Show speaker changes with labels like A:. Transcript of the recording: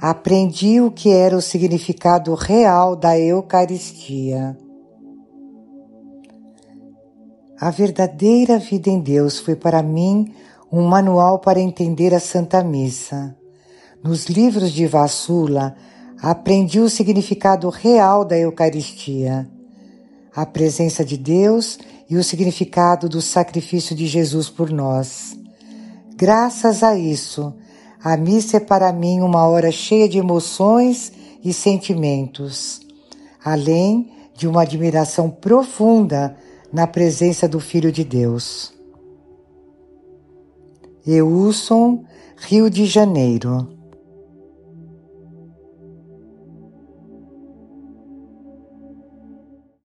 A: aprendi o que era o significado real da Eucaristia. A verdadeira vida em Deus foi para mim um manual para entender a Santa Missa. Nos livros de Vassula, aprendi o significado real da Eucaristia, a presença de Deus e o significado do sacrifício de Jesus por nós. Graças a isso, a missa é para mim uma hora cheia de emoções e sentimentos, além de uma admiração profunda na presença do Filho de Deus. Eusson, Rio de Janeiro.